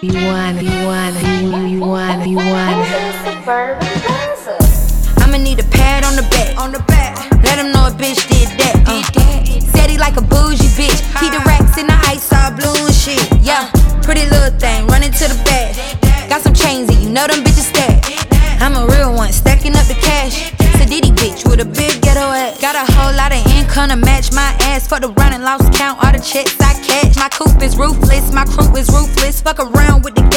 You want, you want, you want, you want. I'ma need a pad on the back, on the back. Let him know a bitch did that. Uh. Said he like a bougie bitch. He the racks in the ice all blue and shit. Yeah, pretty little thing, running to the bag. Got some chains and you know them bitches stack. I'm a real one, stacking up the cash. Sadiddy bitch with a big ghetto ass. Got a whole lot of income to match my ass. For the running lost count all the checks I catch. My coupe is ruthless, my crew is ruthless. Fuck around with the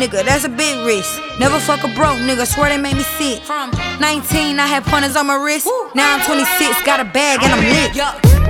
nigga, that's a big risk. Never fuck a broke nigga, swear they made me sick. From 19, I had pointers on my wrist. Now I'm 26, got a bag and I'm lit.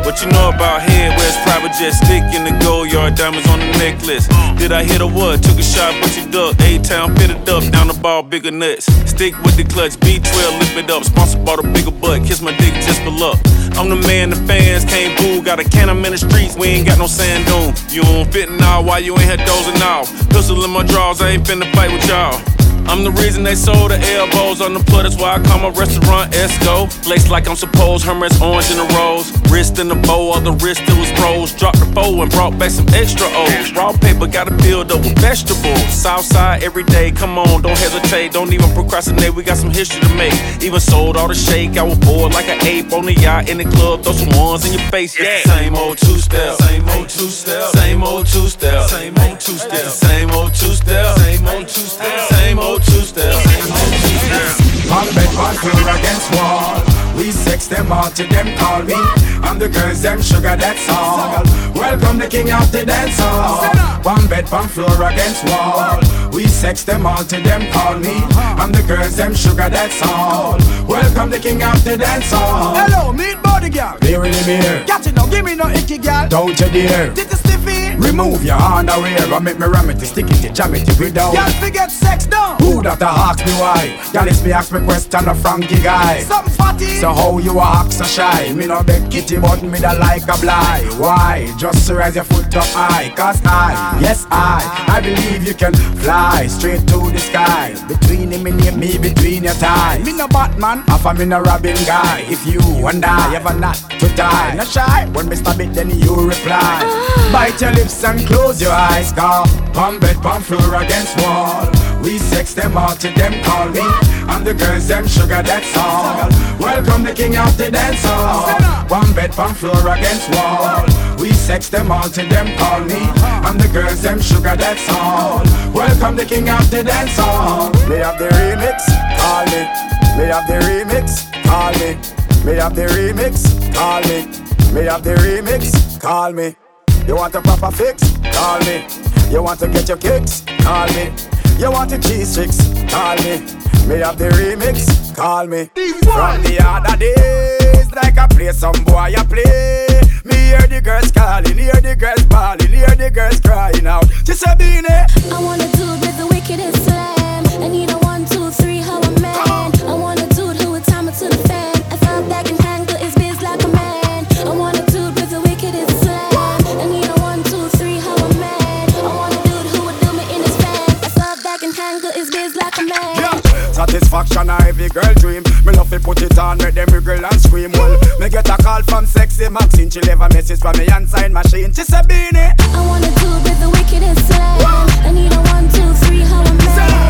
What you know about head? Where's private jet stick in the gold yard diamonds on the necklace? Did I hit a what? Took a shot, but you duck. A town fitted up, down the ball, bigger nuts. Stick with the clutch, B12, lift it up. Sponsored bought a bigger butt, kiss my dick just for luck. I'm the man the fans can't boo. Got a can, I'm in the streets, we ain't got no sand dune. You don't fit now, why you ain't here dozing off? Pistol in my drawers, I ain't finna fight with y'all. I'm the reason they sold the elbows on the put. That's why I call my restaurant Esco. Lace like I'm supposed, Hermes orange in the rose. Wrist in the bow, all the wrist it was froze. Dropped the foe and brought back some extra O's. Raw paper gotta build up with vegetables. Southside every day, come on, don't hesitate. Don't even procrastinate, we got some history to make. Even sold all the shake, I was bored like an ape on the yacht in the club. Throw some ones in your face, yeah. Same old two step, same old two step, same old two step, same old two step, same On bed, on floor against wall. We sex them all to them call me. I'm the girls, them sugar, that's all. Welcome the king of the dance hall. One bed, one floor against wall. We sex them all to them call me. I'm the girls, them sugar, that's all. Welcome the king of the dance hall. Hello, meet body girl. Beer in the beer. Got it now, give me no icky girl. Don't you dare. Did the stiffy? Remove your underwear and make me ram it, stick it, jam it, we down. Girl, forget sex now. Who that a ask me why? Girl, it's me ask me question a Frankie guy. Something fatty. So how you a act so shy? Me no beg kitty, but me da like a blind. Why? Just to raise your foot up high. Cause I, yes I, I believe you can fly straight to the sky. Between him and me, between your thighs. Me no Batman. Half a me no Robin guy. If you and I ever not to die, no shy. When me stab it, then you reply. Ah. Bite your lips and close your eyes, call. Pump bed, pump floor against wall. We sex them all to them call me. And the girls them sugar, that's all. Welcome the king of the dance hall. One bed, one floor against wall. We sex them all to them call me. And the girls them sugar, that's all. Welcome the king of the dance hall. Me have the remix, call me. Me have the remix, call me. Me have the remix, call me. Me have the remix, call me. You want a proper fix? Call me. You want to get your kicks? Call me. You want the cheese tricks? Call me. Me have the remix? Call me. From the other days, like I play some boy I play. Me hear the girls calling, hear the girls bawling, hear the girls crying out. Just a Beenie. I wanna put it on, make them wriggle and scream. Well, me get a call from sexy Maxine. She leave a message from me and sign machine. She say Beenie. I wanna do with the wickedest slam. I need a one, two, three, how man.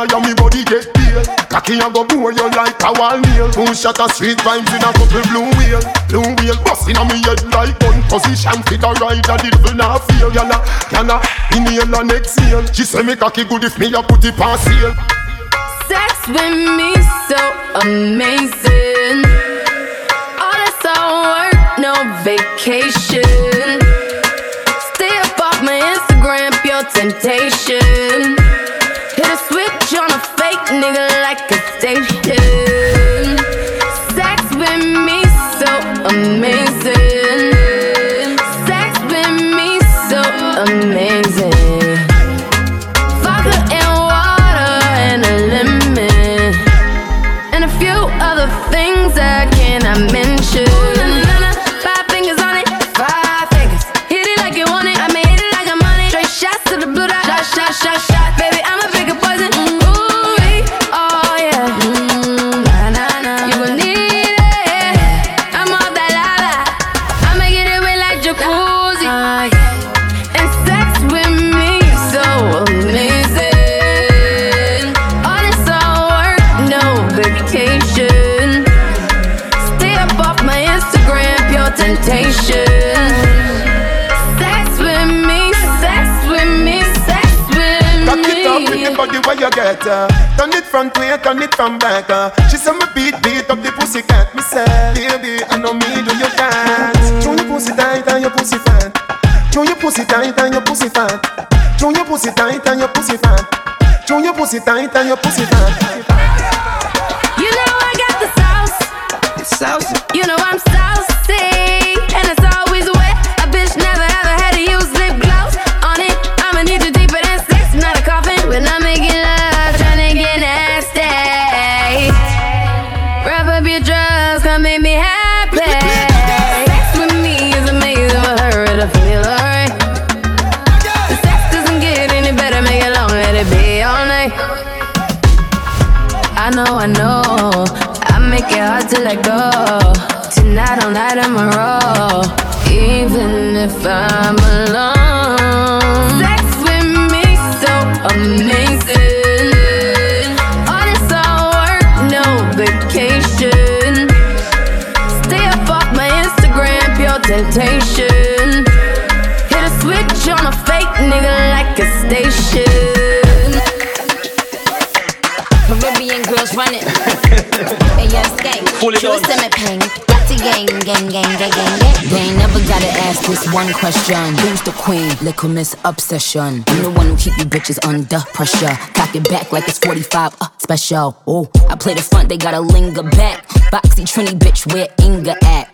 Cocky a go bore you like a wall nail. Two shot of street vibes in a couple blue wheel. Blue wheel busting on me head like gun position. Fit a ride a the devil not feel. Yalla, yalla, inhale and exhale. She say me cocky good if me a put it past sale. Sex with me so amazing. All this all work, no vacation. Stay up off my Instagram, pure temptation. Hit a switch on a fake nigga so amazing. You get her. Turn it front, play, turn it from backer. Uh? She saw my beat beat up the pussy, got me sad, baby. I know me, do you got? Chew your pussy tight, tie your pussy tight. Chew your pussy tight, tie your pussy tight. Chew your pussy tight, tie your pussy tight. You know I'm saucy, and gang, gang, gang, gang, gang. They ain't never gotta ask this one question. Who's the queen? Little Miss Obsession. I'm the one who keep you bitches under pressure. Cock it back like it's 45 uh, special. Oh, I play the front, they gotta linger back. Boxy Trini bitch, where Inga at?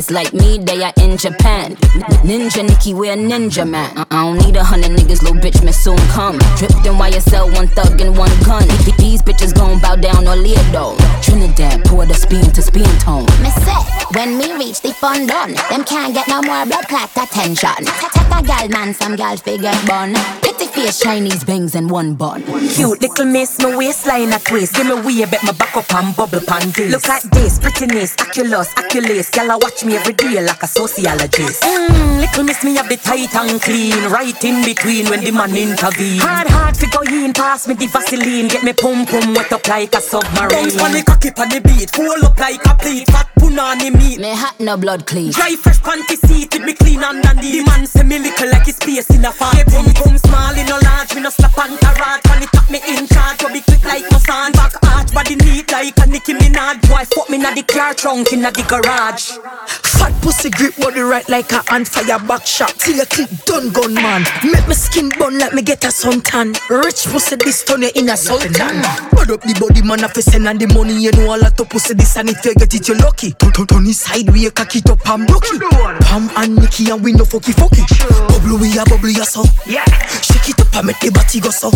It's like me, they are in Japan. Ninja Nikki, we're ninja man. I don't need a hundred niggas, little bitch may soon come. Dripped in YSL, one thug and one gun. If these bitches gon' bow down or Leodo. Trinidad, pour the spin to spin tone. Me say, when me reach the fun done, them can't get no more blood clot attention. Take a gal man, some gal figure bun. Pretty face, Chinese bangs and one bun. Cute little miss, my waistline a twist. Give me way, bet my back up and bubble pan this. Look at this, prettiness, oculus, oculus. Y'all watch me every day like a sociologist. Mmm, little miss me have the tight and clean, right in between when the man intervene. Hard, hard to go in, pass me the Vaseline, get me pum pum wet up like a submarine. Bounce on the cocky on the beat, full up like a plate, fat punani meat. Me hot no blood clean. Dry fresh panty seat, it me clean underneath. The man say me little like his space in a farm. Me pum pum small in a large, me no slap on tarot. Pan it up me in charge, be quick like my son. Back arch, body neat like a Nicki Minaj. Boy, fuck me na the car trunk in the garage. Fat pussy grip body right like a on fire back shot. Till a clip done gun man. Make me skin bun like me get a suntan. Rich pussy this turn you in a sultan. Bud up the body man have to send and the money you know a lot of pussy this and if you get it you lucky. Turn turn turn it sideways cock it up and block it. Pam and Nicky and we no fucky fucky. Bubble we a bubble ya so. Yeah. Shake it up and make the body go so.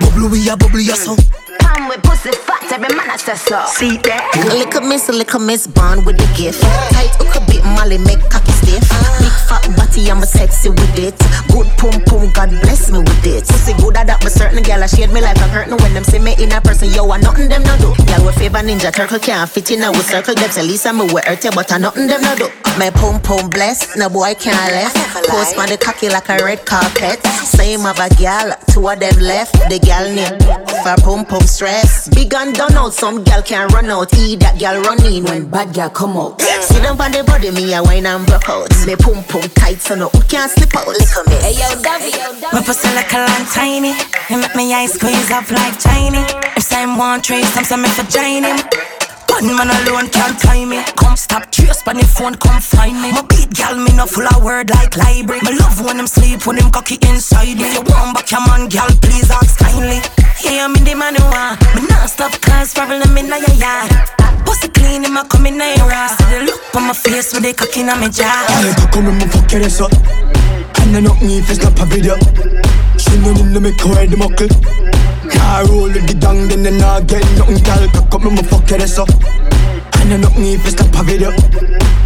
Bubble we a bubble ya so. Man with pussy fat, every man has to so. See that? Little miss, little miss, born with the gift. Tight hook a bit, Molly make cocky stiff. Big fat body, I'm a sexy with it. Good pum pum, God bless me with it. Pussy good at that, but certain gal I shade me like a curtain when them see me in a person. Yo, I nothing them no do. Gal with favor ninja turtle can't fit in a circle. Get at least I'm a wear but I nothing them no do. My pum pum bless, no boy can't left. Post my the cocky like a red carpet. Same of a gal, two of them left. The gal name for pum pum stress. Big and done out, some gal can run out. Eat that gal run in when bad gal come out. See them on the body, me a wine and broke out. Me pum pum tight, so no who can't slip out. Lick me. Hey yo, Davy, My pussy like a long tiny. He make me eyes squeeze up like tiny. If Sam want trace, I'm some for join him. One man alone can't tie me. Come stop trace on your phone, come find me. My beat gal, me no full of word like library. My love when them sleep, when them cocky inside me. If you want back your man, gal, please ask kindly. Yeah, I'm in the man who. Me not stop cause problem in your yard. Pussy clean, him a come in ass. See the look on my face with the cocky in my jaw. Yeah, come and me fuck your ass up. And I knock me if it's not a video. She no need to make her head muckle. Car roll with the gang, then they not get nothing, gal. Cock up me, fuck your ass up. I knock me if it's not a video.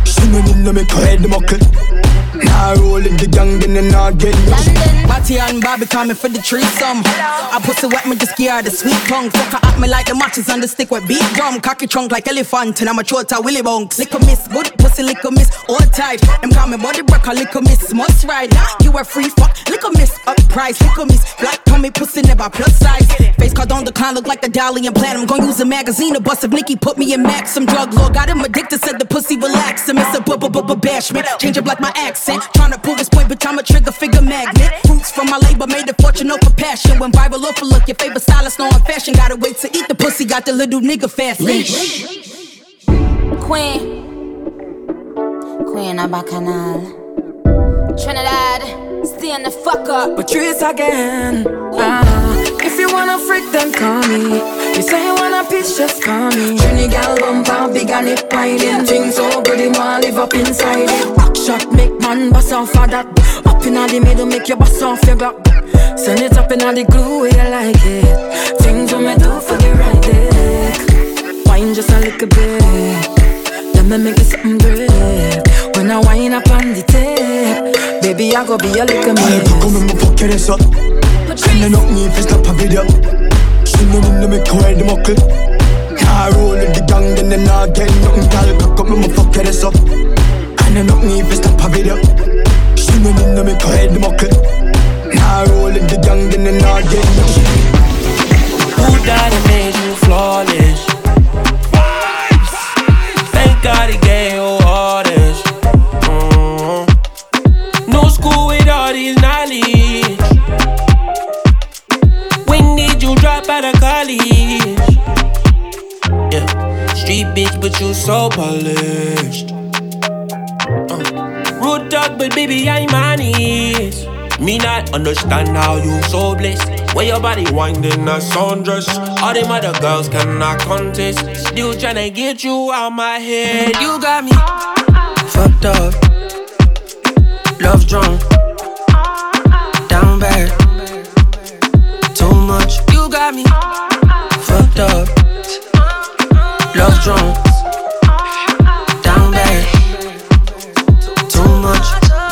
She no need to make her head muckle. Car roll with the gang, then they not get nothing. Batty and Bobby coming for the threesome. I pussy wet me just give her the sweet tongue. Fuck her at me like the matches on the stick with beat drum. Cocky trunk like elephant and I'm a throat a willy bunks. Lick a miss, good pussy lick a miss, all tight. Them call me body breaker, lick a miss, must ride. You a free fuck, lick a miss, up price, lick a miss. Black tummy pussy never plus size. Face card on the clown look like the dolly and platinum. Gonna use a magazine to bust if Nikki put me in max. Some drug lord got him addicted, said the pussy relax. And miss a bu bu bu bu bashment. Change up like my accent. Tryna prove his point, bitch, I'm a trigger figure magnet. Fruits from my labor made a fortune of passion. When viral a look, your favorite stylist know I'm fashion. Gotta wait to eat the pussy, got the little nigga fast leash. Queen. Queen of Bacchanal. Trinidad, stand the fuck up. Patrice again. If you uh-huh. Wanna freak, then call me. You say you wanna pitch, just call me. Trinidad bumper, big and it whining. Things so good, you wanna live up inside it. Back shot, make man bust off for that. Up in the middle, make you bust off your glock. Send it up in all the glue you like it. Things what me do for the right dick. Wine just a little bit. Let me make it something great. When I wind up on the tape, baby, I go be a little Yeah, miss. come and me fuck your ass up. I me if it's not a video. She no need to make her head muckle. Car roll with the gang, then not get nothing, gal. Cock up me, fuck your ass up. I knock me if it's not a video. She no need to make her head muckle. Car roll with the gang, then not get nothing. Who died and made you flawless? Thank God he out of college? Yeah, street bitch, but you so polished. Uh. Talk, but baby, I'm honest. Me not understand how you so blessed. When your body winding a sundress, all them other girls cannot contest. Still tryna get you out my head. You got me Fucked up, love drunk, got me. Fucked up, love drunk,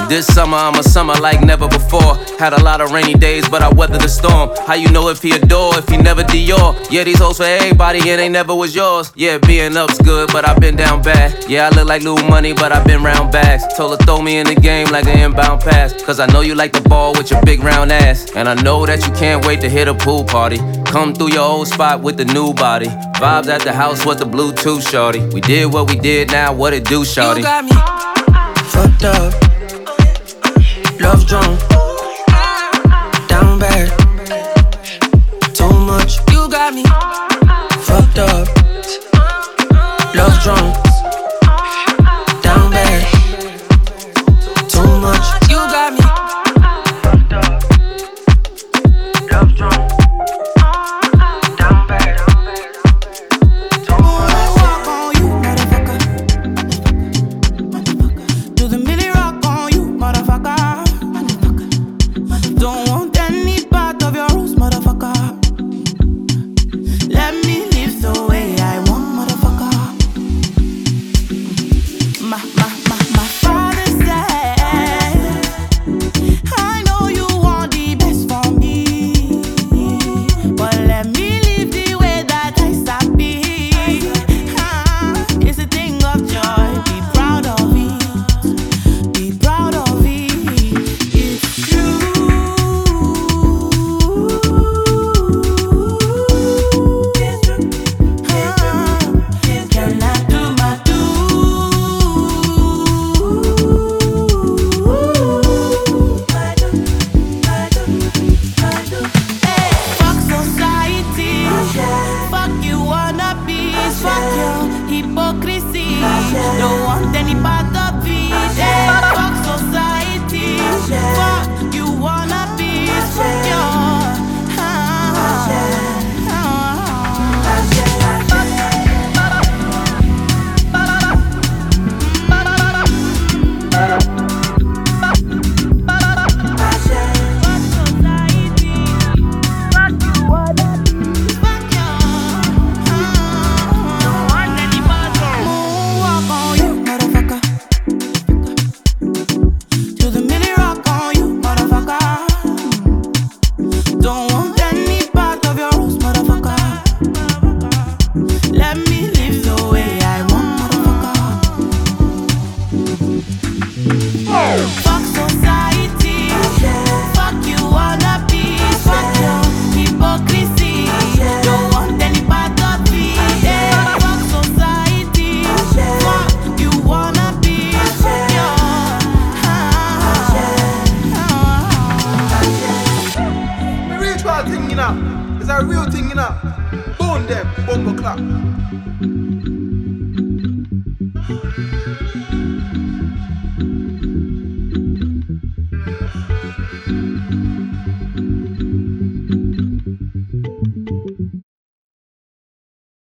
This summer, I'm a summer like never before. Had a lot of rainy days, but I weathered the storm. How you know if he adore, if he never Dior? Yeah, these hoes for everybody, and they never was yours. Yeah, being up's good, but I've been down bad. Yeah, I look like little money, but I've been round bags. Told her throw me in the game like an inbound pass. Cause I know you like the ball with your big round ass. And I know that you can't wait to hit a pool party. Come through your old spot with the new body. Vibes at the house with the Bluetooth shorty. We did what we did, now what it do, shorty? You got me Fucked up,